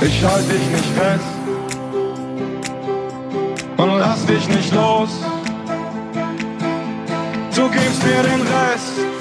Ich halte dich nicht fest und lass dich nicht los. Du gibst mir den Rest.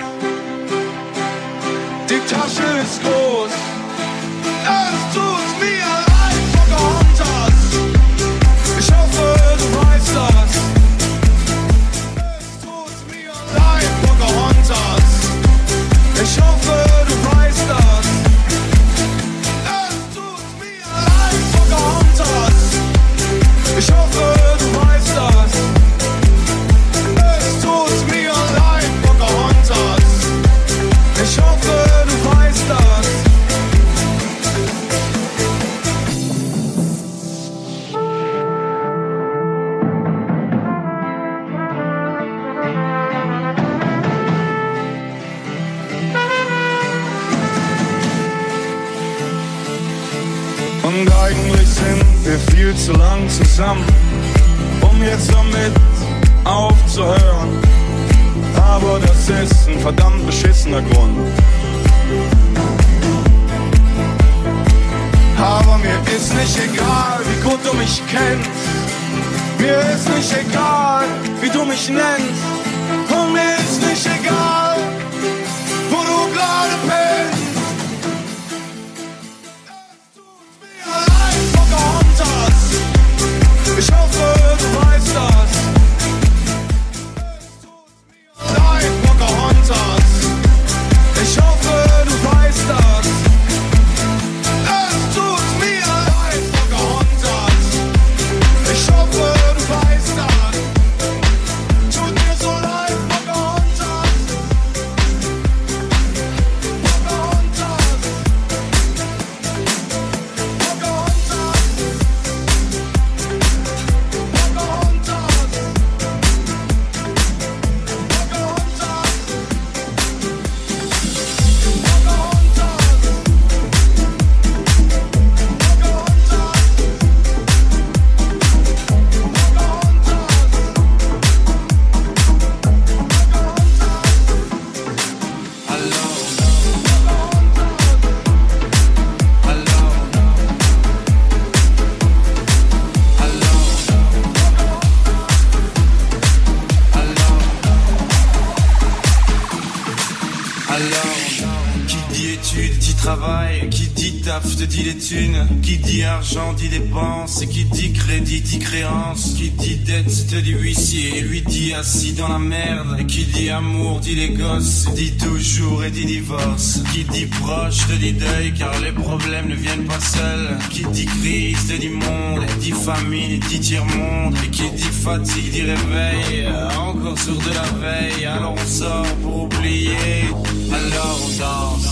Te dit deuil car les problèmes ne viennent pas seuls, qui dit crise te dit monde, dit famine dit tiers-monde, et qui dit fatigue dit réveil, encore sur de la veille, alors on sort pour oublier, alors on danse.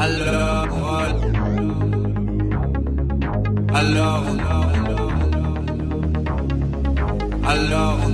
Alors, alors, alors, Thank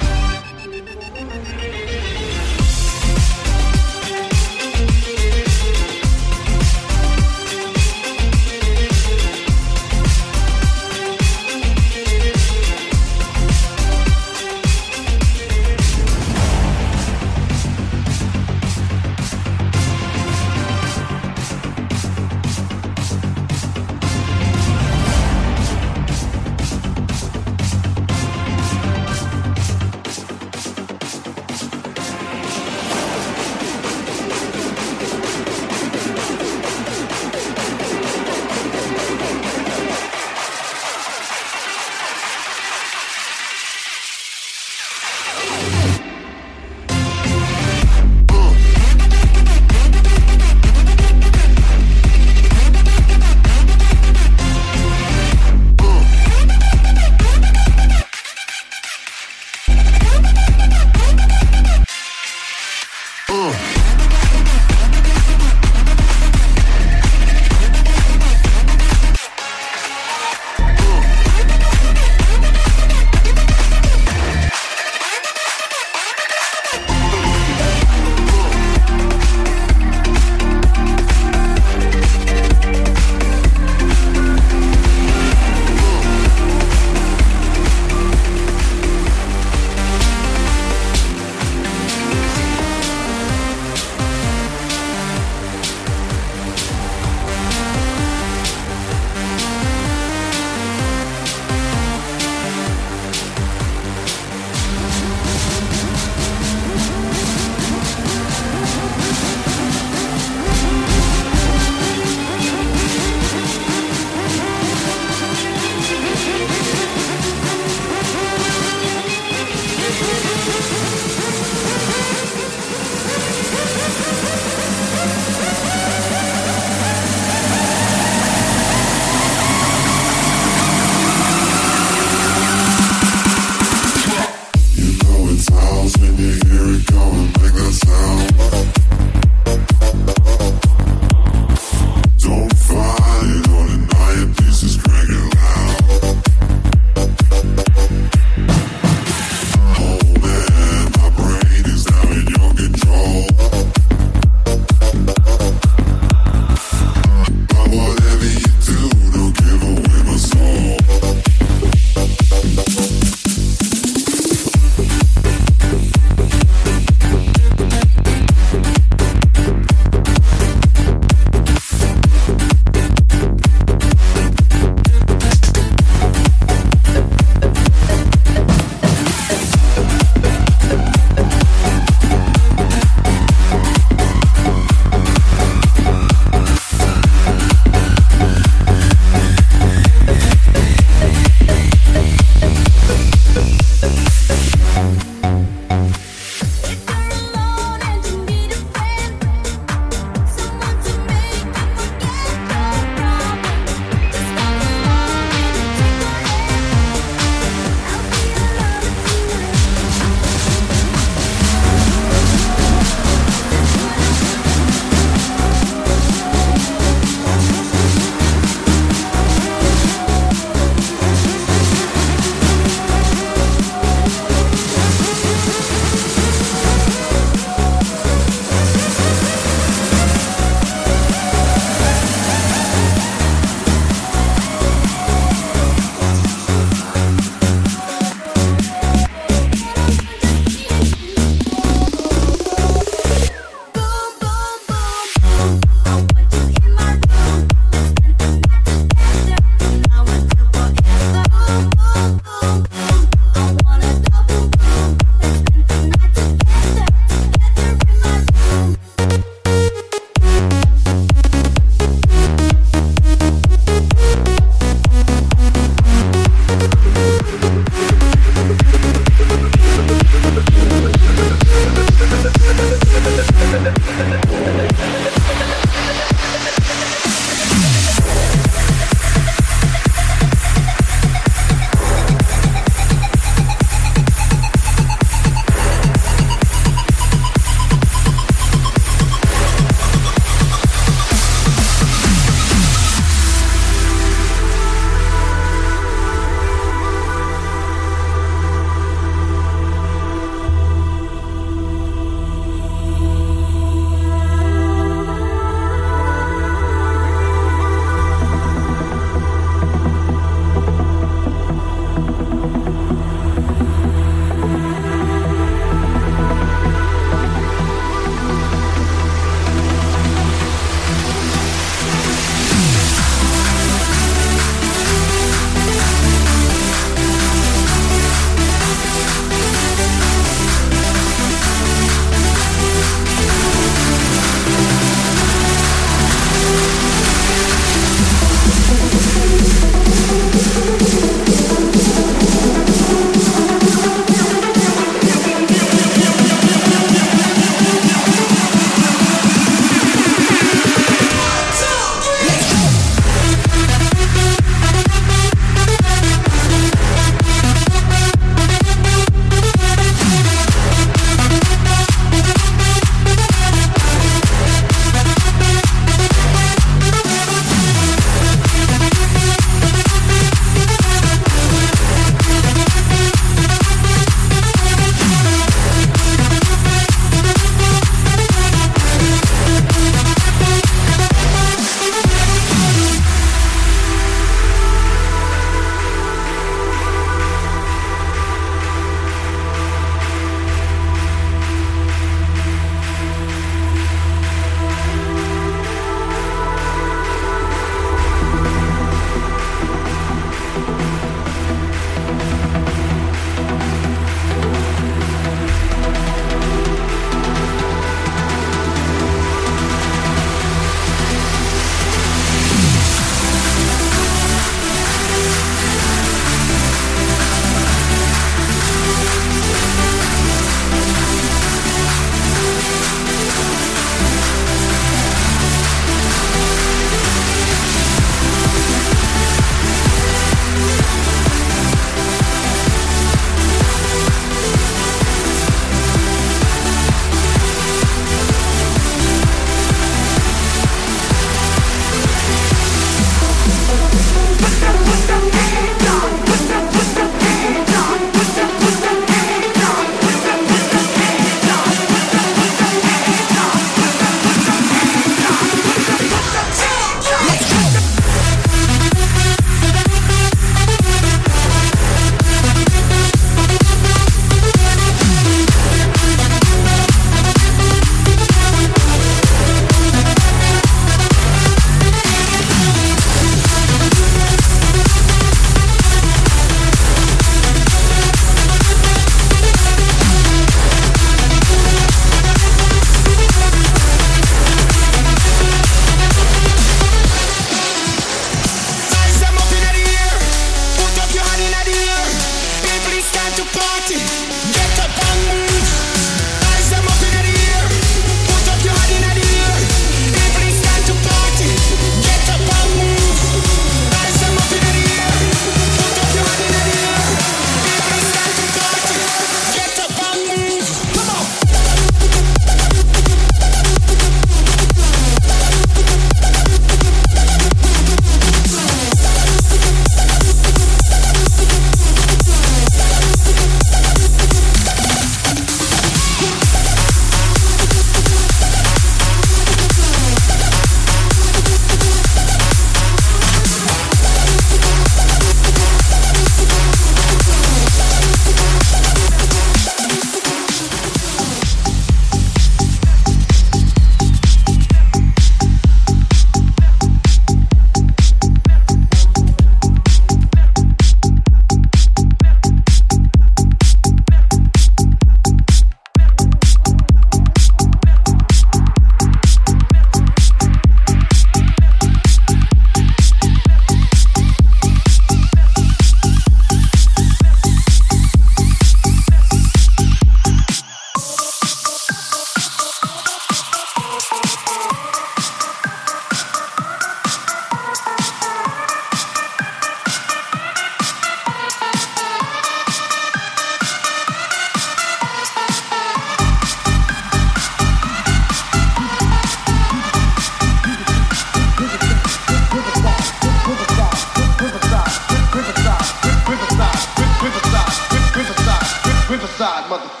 God.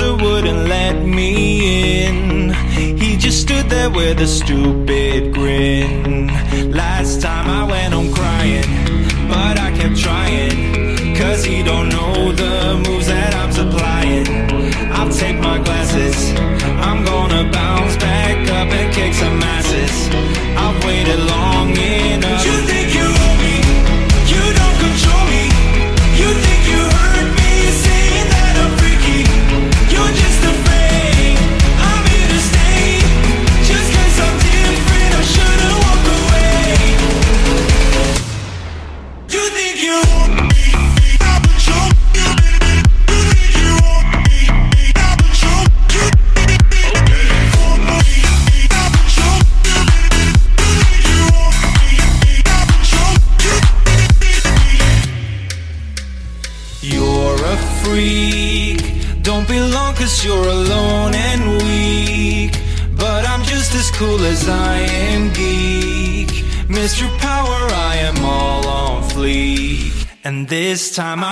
bouncer wouldn't let me in. He just stood there with a stupid grin. Last time I went home crying But I kept trying Cause he don't know the move. time I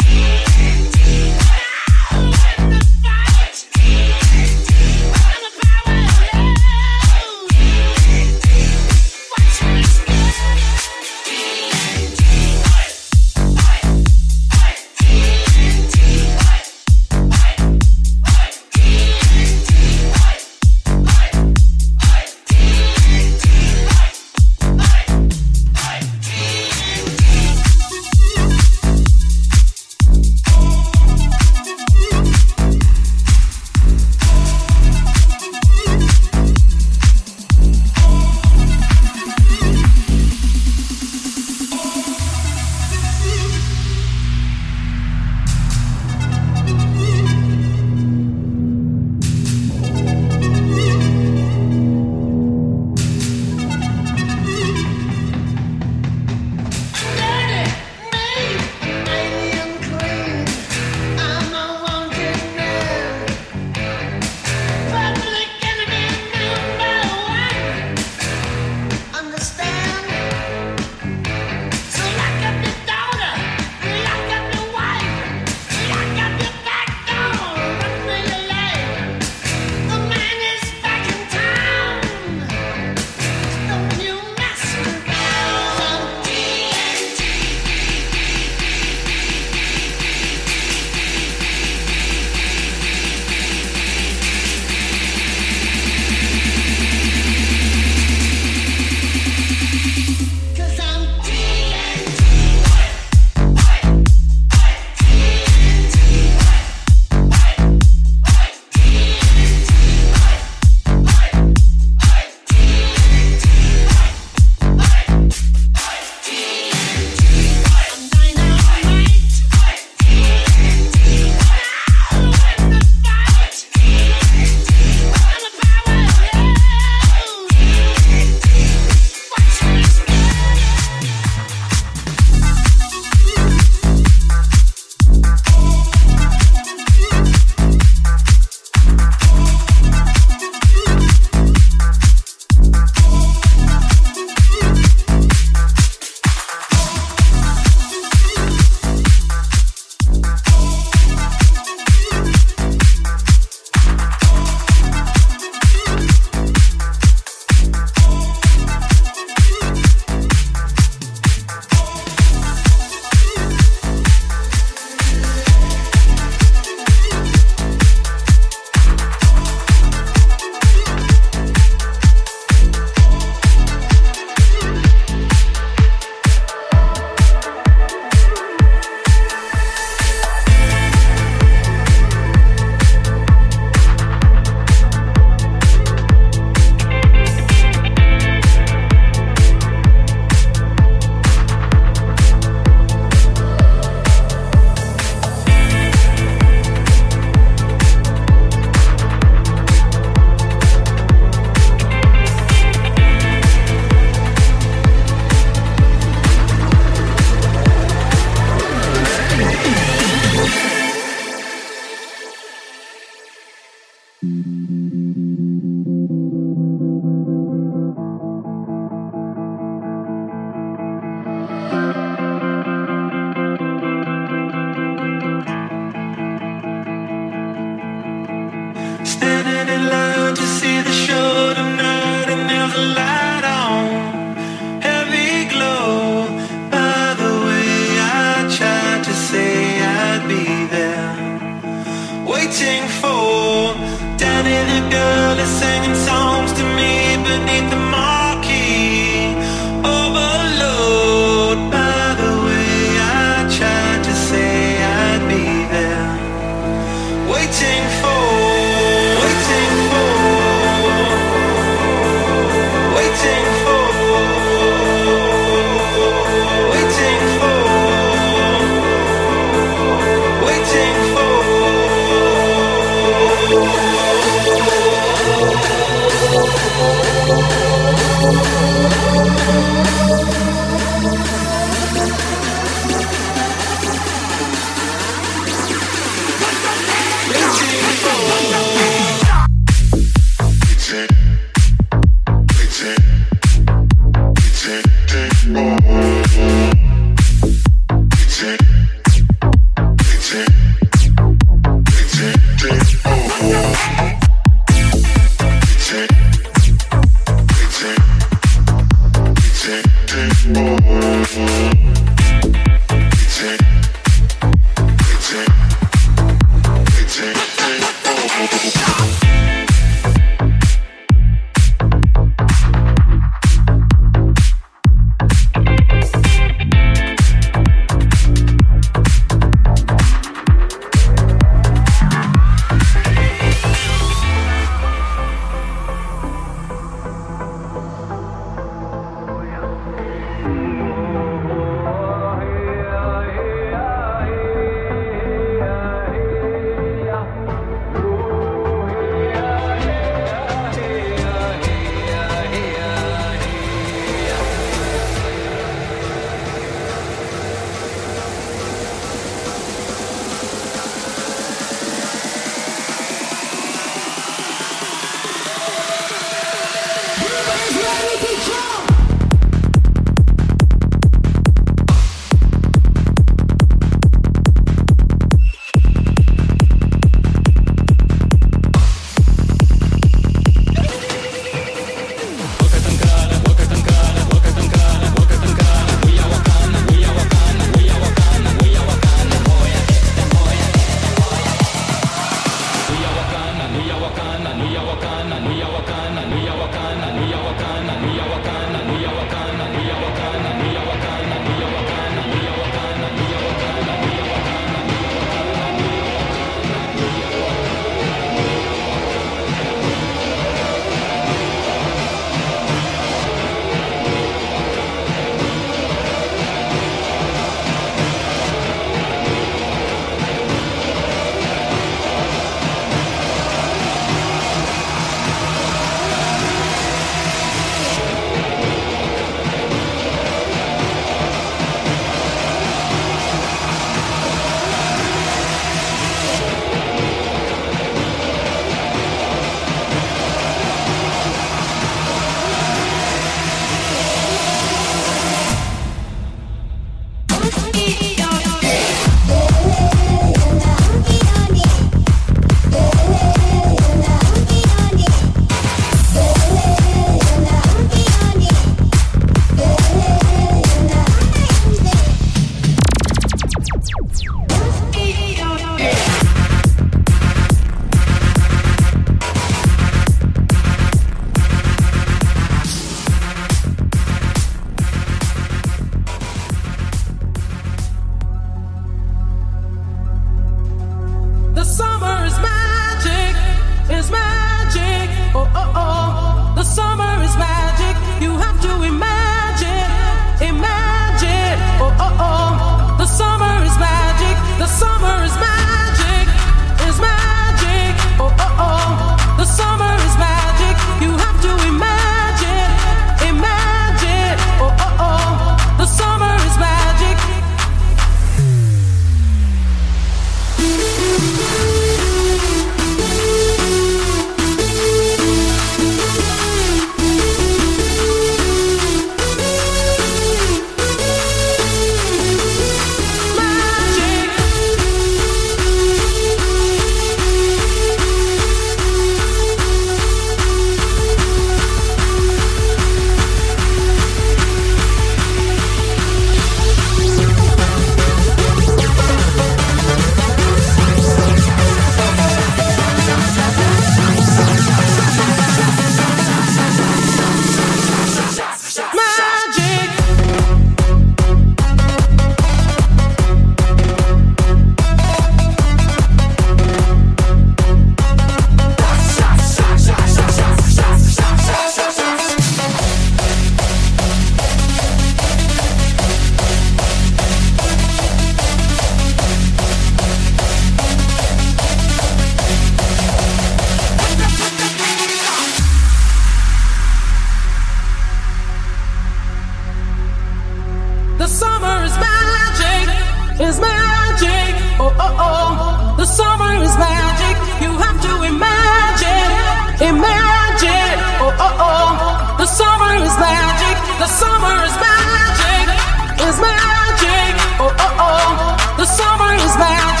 The summer is magic, is magic. Oh, oh, oh. The summer is magic.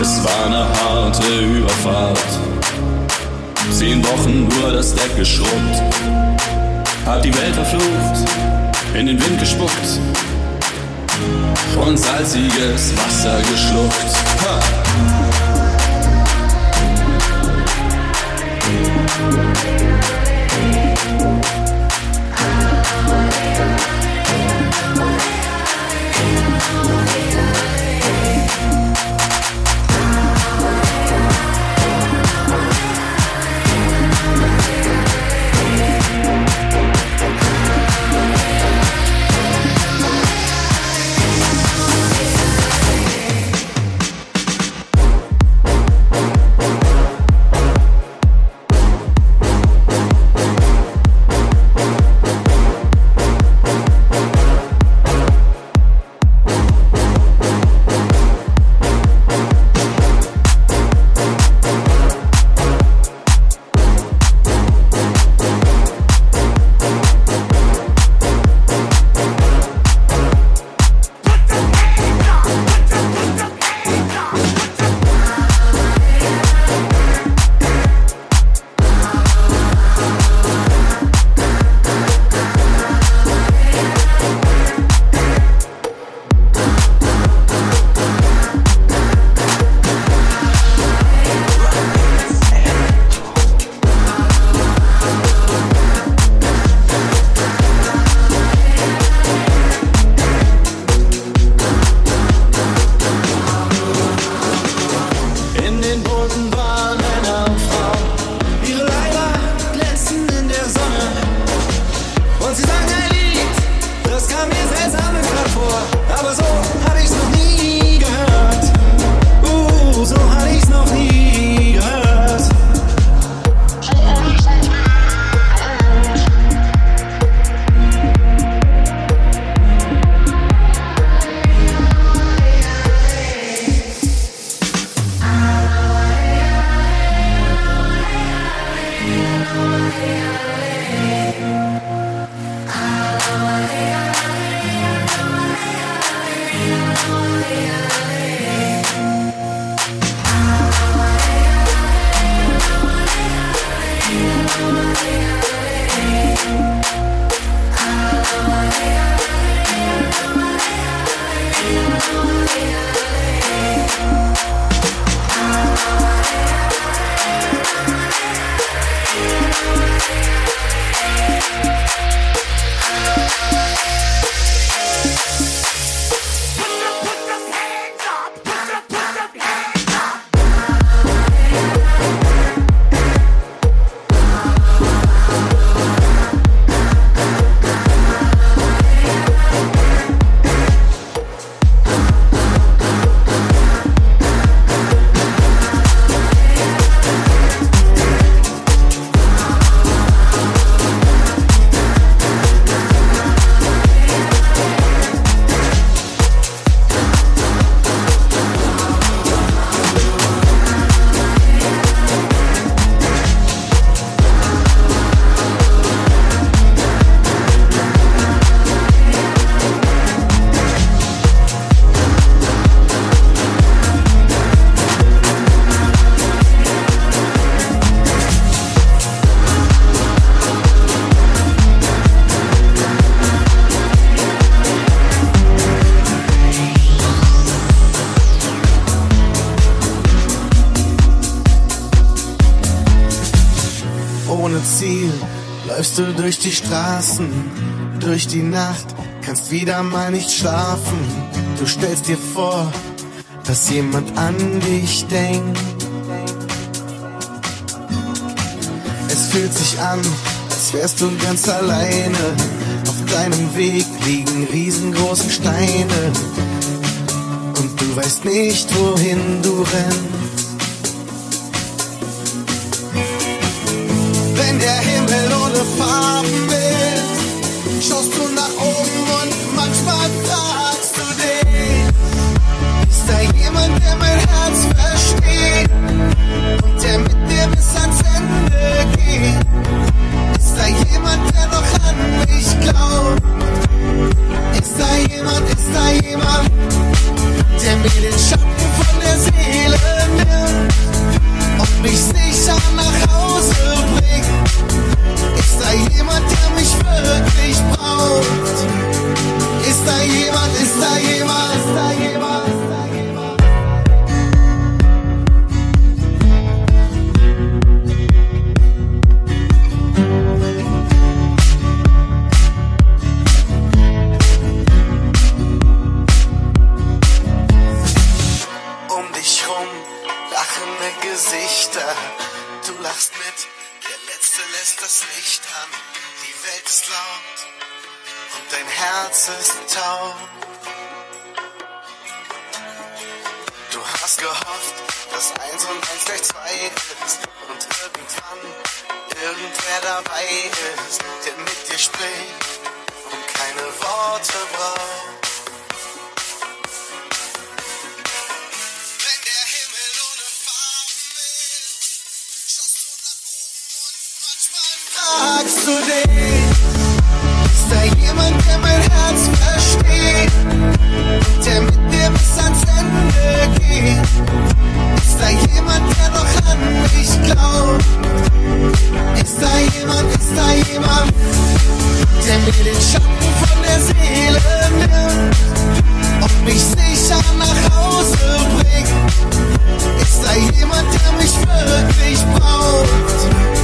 Es war eine harte Überfahrt. Zehn Wochen nur das Deck geschrubbt. Hab die Welt verflucht, in den Wind gespuckt und salziges Wasser geschluckt. Ha. Durch die Straßen, durch die Nacht, kannst wieder mal nicht schlafen. Du stellst dir vor, dass jemand an dich denkt. Es fühlt sich an, als wärst du ganz alleine. Auf deinem Weg liegen riesengroße Steine. Und du weißt nicht, wohin du rennst. Wenn der Himmel Schaust du nach oben und manchmal fragst du dich, ist da jemand, der mein Herz versteht und der mit dir bis ans Ende geht? Ist da jemand, der noch an mich glaubt? Ist da jemand, ist da jemand, der mir den Schatten von der Seele nimmt und mich sicher nach Hause bringt? Ist da jemand, der noch an mich glaubt? Ist da jemand, ist da jemand, der mir den Schatten von der Seele nimmt und mich sicher nach Hause bringt? Ist da jemand, der mich wirklich braucht?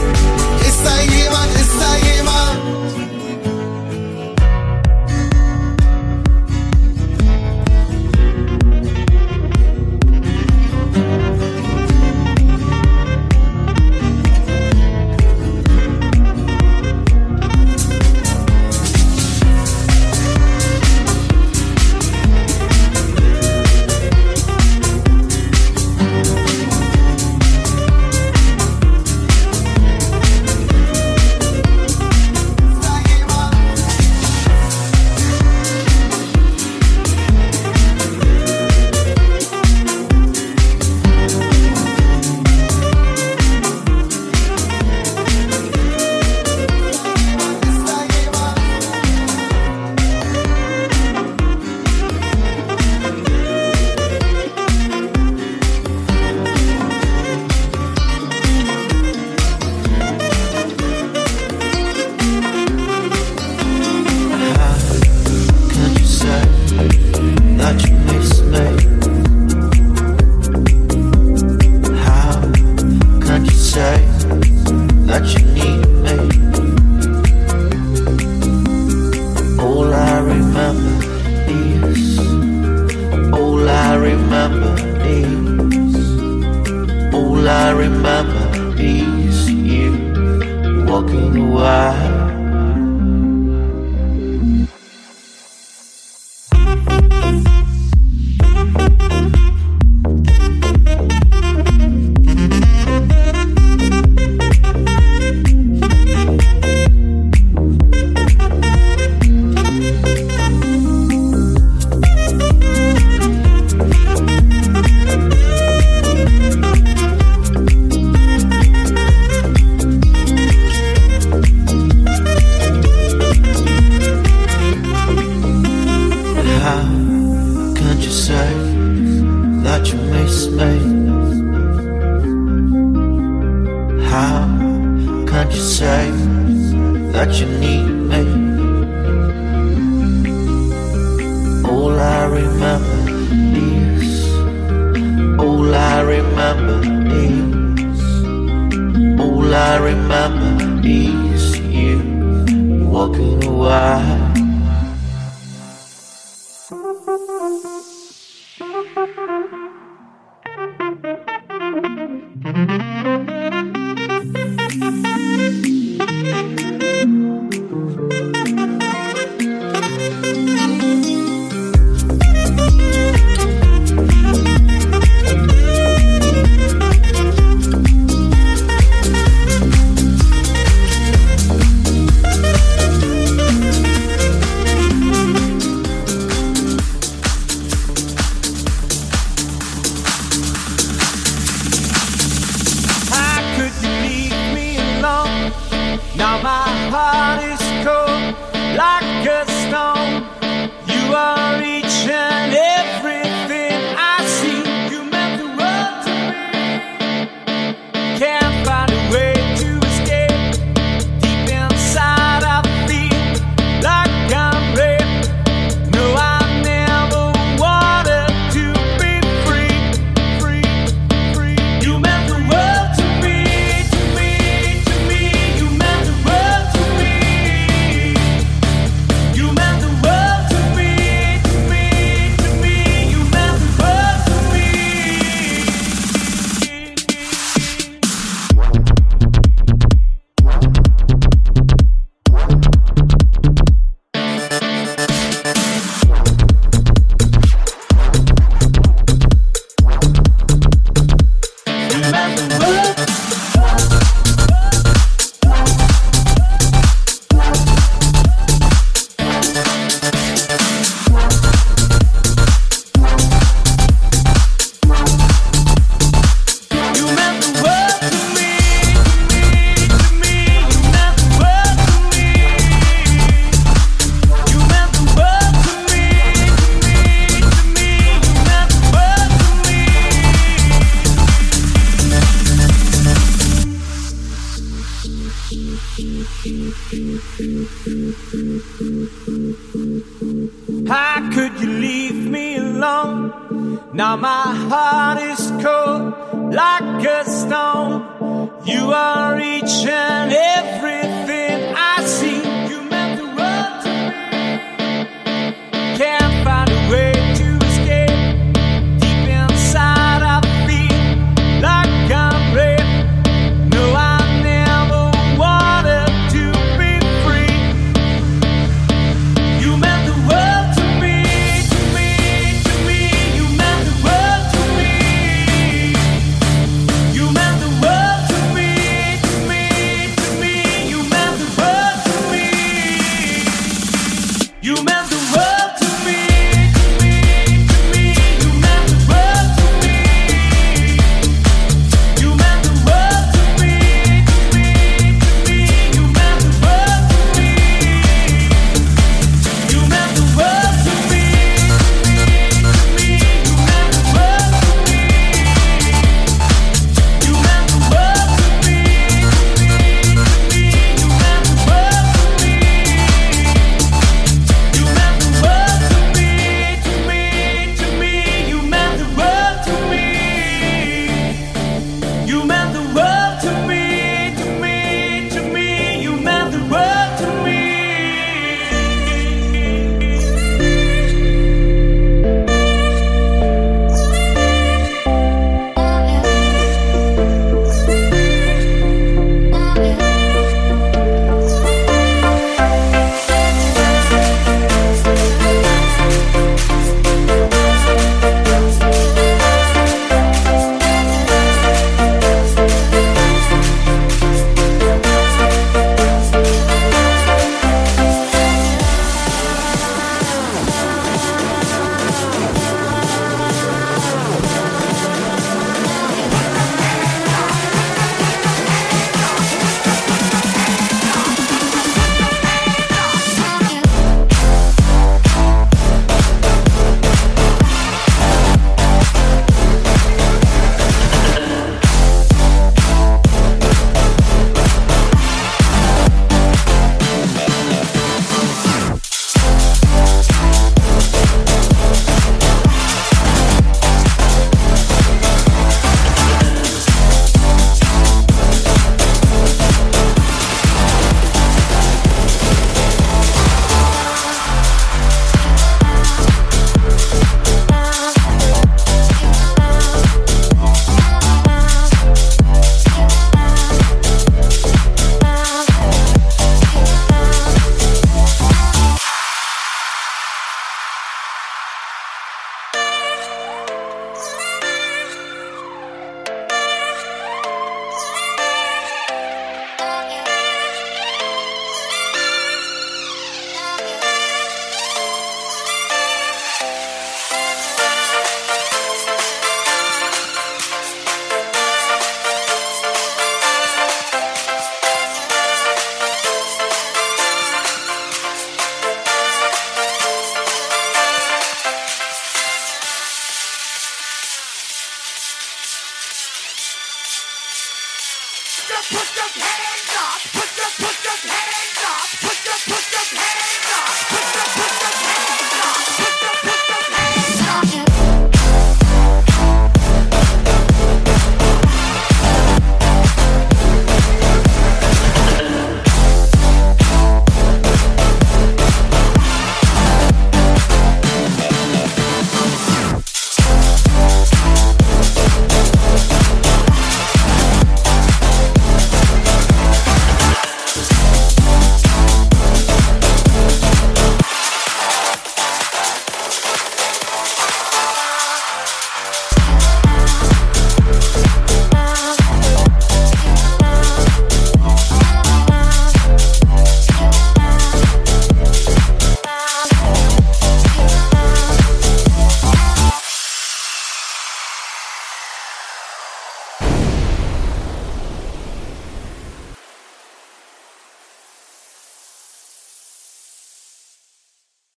walking wild.